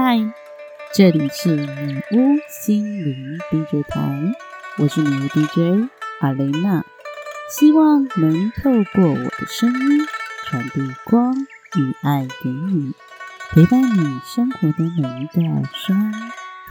嗨，这里是女巫心灵 DJ 台，我是女巫 DJ 阿雷娜，希望能透过我的声音传递光与爱给你，陪伴你生活的每一个酸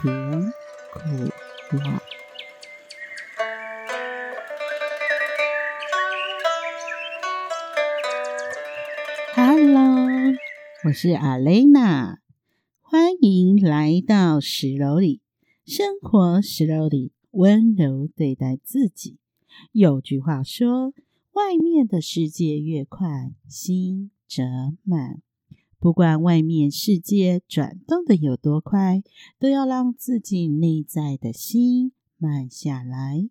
甜苦辣。Hello，我是阿雷娜。欢迎来到十楼里，生活十楼里，温柔对待自己。有句话说：“外面的世界越快，心则慢。”不管外面世界转动的有多快，都要让自己内在的心慢下来，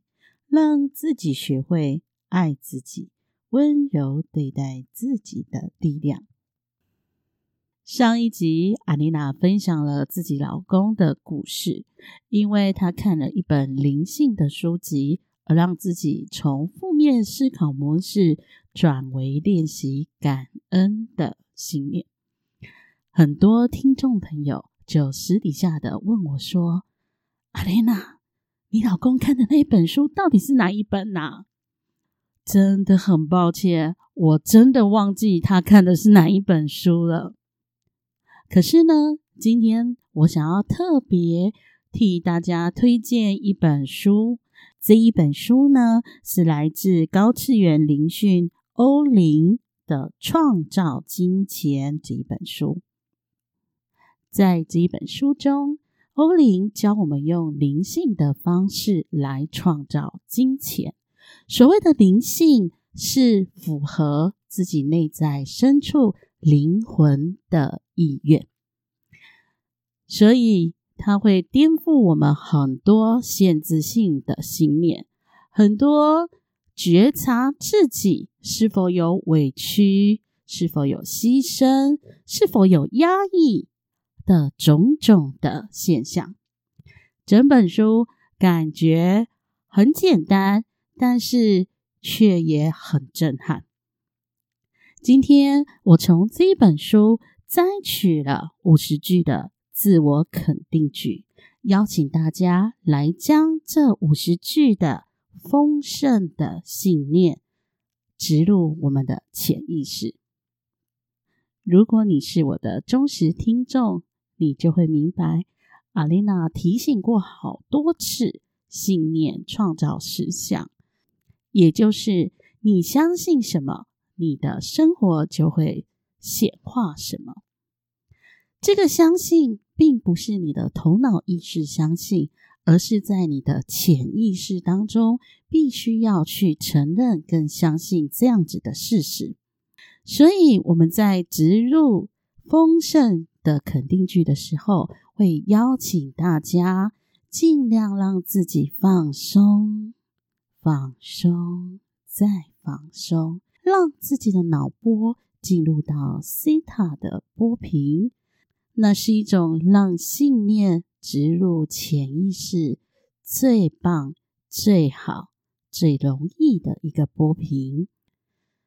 让自己学会爱自己，温柔对待自己的力量。上一集，阿妮娜分享了自己老公的故事，因为她看了一本灵性的书籍，而让自己从负面思考模式转为练习感恩的信念。很多听众朋友就私底下的问我说：“阿丽娜，你老公看的那本书到底是哪一本呐？”真的很抱歉，我真的忘记他看的是哪一本书了。可是呢，今天我想要特别替大家推荐一本书。这一本书呢，是来自高次元灵讯欧林的《创造金钱》这一本书。在这一本书中，欧林教我们用灵性的方式来创造金钱。所谓的灵性，是符合自己内在深处。灵魂的意愿，所以它会颠覆我们很多限制性的信念，很多觉察自己是否有委屈，是否有牺牲，是否有压抑的种种的现象。整本书感觉很简单，但是却也很震撼。今天我从这本书摘取了五十句的自我肯定句，邀请大家来将这五十句的丰盛的信念植入我们的潜意识。如果你是我的忠实听众，你就会明白，阿丽娜提醒过好多次：信念创造实相，也就是你相信什么。你的生活就会显化什么？这个相信并不是你的头脑意识相信，而是在你的潜意识当中必须要去承认跟相信这样子的事实。所以我们在植入丰盛的肯定句的时候，会邀请大家尽量让自己放松、放松再放松。让自己的脑波进入到西塔的波频，那是一种让信念植入潜意识最棒、最好、最容易的一个波频。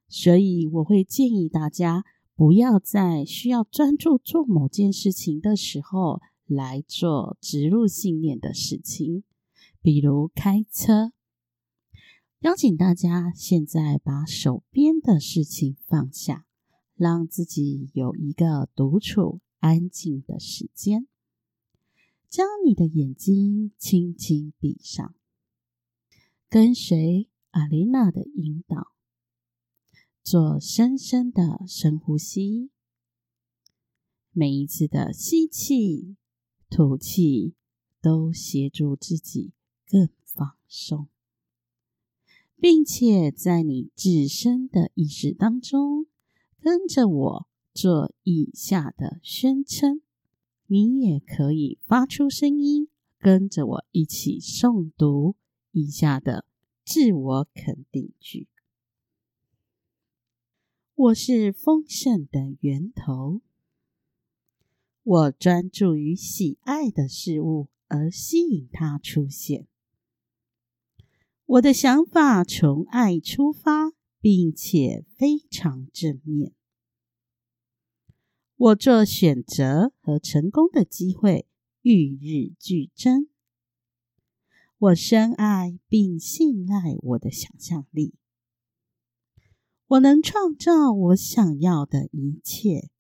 所以，我会建议大家不要在需要专注做某件事情的时候来做植入信念的事情，比如开车。邀请大家现在把手边的事情放下，让自己有一个独处安静的时间。将你的眼睛轻轻闭上，跟随阿丽娜的引导，做深深的深呼吸。每一次的吸气、吐气，都协助自己更放松。并且在你自身的意识当中，跟着我做以下的宣称。你也可以发出声音，跟着我一起诵读以下的自我肯定句：我是丰盛的源头，我专注于喜爱的事物，而吸引它出现。我的想法从爱出发，并且非常正面。我做选择和成功的机会与日俱增。我深爱并信赖我的想象力。我能创造我想要的一切。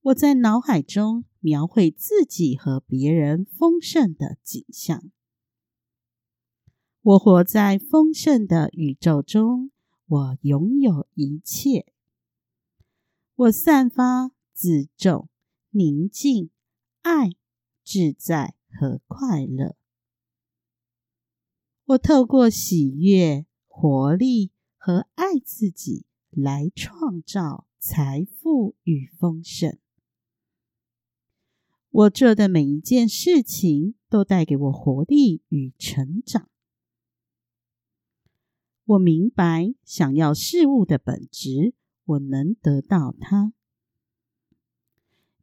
我在脑海中描绘自己和别人丰盛的景象。我活在丰盛的宇宙中。我拥有一切。我散发自重、宁静、爱、自在和快乐。我透过喜悦、活力和爱自己来创造财富与丰盛。我做的每一件事情都带给我活力与成长。我明白想要事物的本质，我能得到它。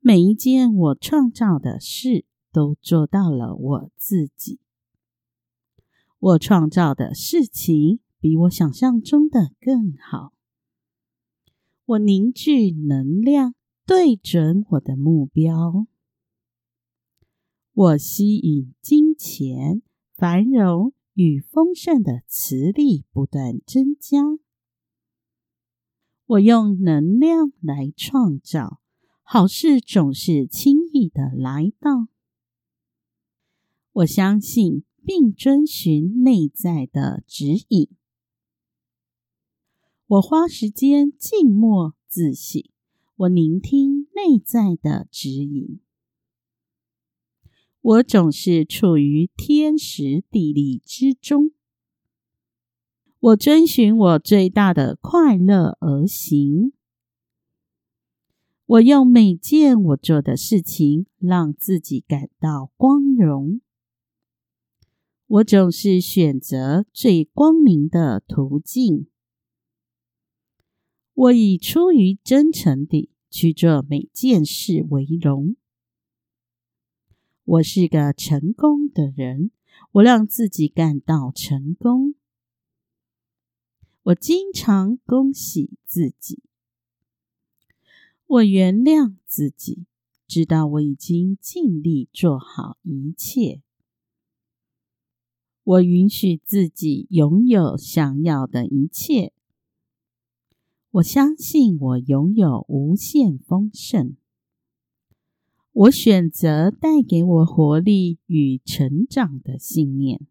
每一件我创造的事，都做到了我自己。我创造的事情比我想象中的更好。我凝聚能量，对准我的目标。我吸引金钱、繁荣。与丰盛的磁力不断增加，我用能量来创造好事，总是轻易的来到。我相信并遵循内在的指引。我花时间静默自省，我聆听内在的指引。我总是处于天时地利之中。我遵循我最大的快乐而行。我用每件我做的事情让自己感到光荣。我总是选择最光明的途径。我以出于真诚地去做每件事为荣。我是个成功的人，我让自己感到成功。我经常恭喜自己，我原谅自己，知道我已经尽力做好一切。我允许自己拥有想要的一切。我相信我拥有无限丰盛。我选择带给我活力与成长的信念。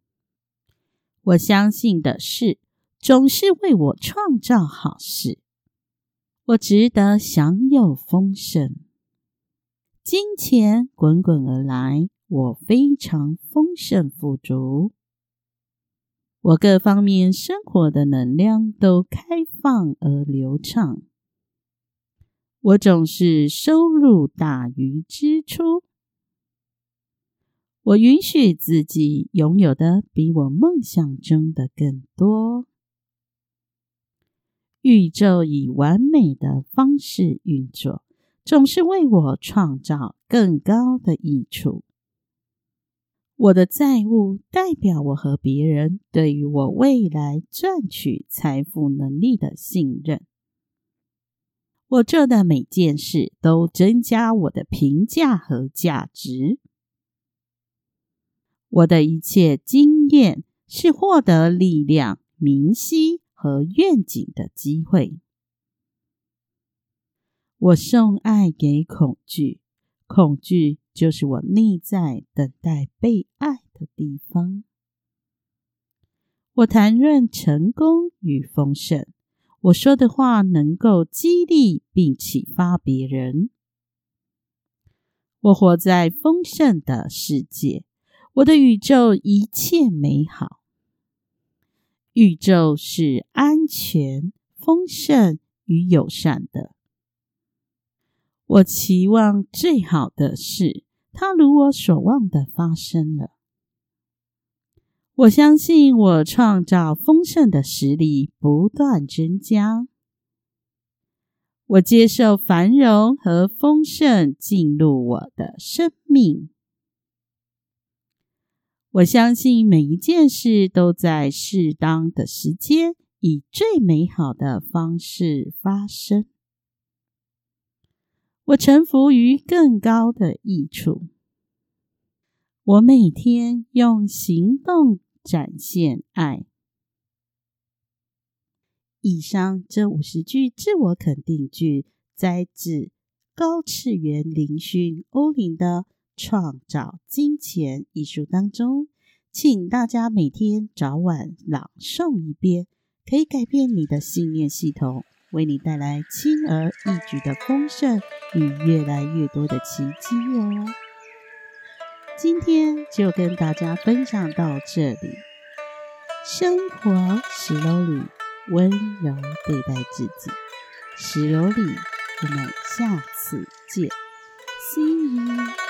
我相信的事总是为我创造好事。我值得享有丰盛，金钱滚滚而来。我非常丰盛富足。我各方面生活的能量都开放而流畅。我总是收入大于支出。我允许自己拥有的比我梦想中的更多。宇宙以完美的方式运作，总是为我创造更高的益处。我的债务代表我和别人对于我未来赚取财富能力的信任。我做的每件事都增加我的评价和价值。我的一切经验是获得力量、明晰和愿景的机会。我送爱给恐惧，恐惧就是我内在等待被爱的地方。我谈论成功与丰盛。我说的话能够激励并启发别人。我活在丰盛的世界，我的宇宙一切美好。宇宙是安全、丰盛与友善的。我期望最好的事，它如我所望的发生了。我相信我创造丰盛的实力不断增加。我接受繁荣和丰盛进入我的生命。我相信每一件事都在适当的时间以最美好的方式发生。我臣服于更高的益处。我每天用行动展现爱。以上这五十句自我肯定句，摘自高次元灵讯欧林的《创造金钱》一书当中，请大家每天早晚朗诵一遍，可以改变你的信念系统。为你带来轻而易举的丰盛与越来越多的奇迹哦！今天就跟大家分享到这里，生活石榴里温柔对待自己。石榴里我们下次见，See you。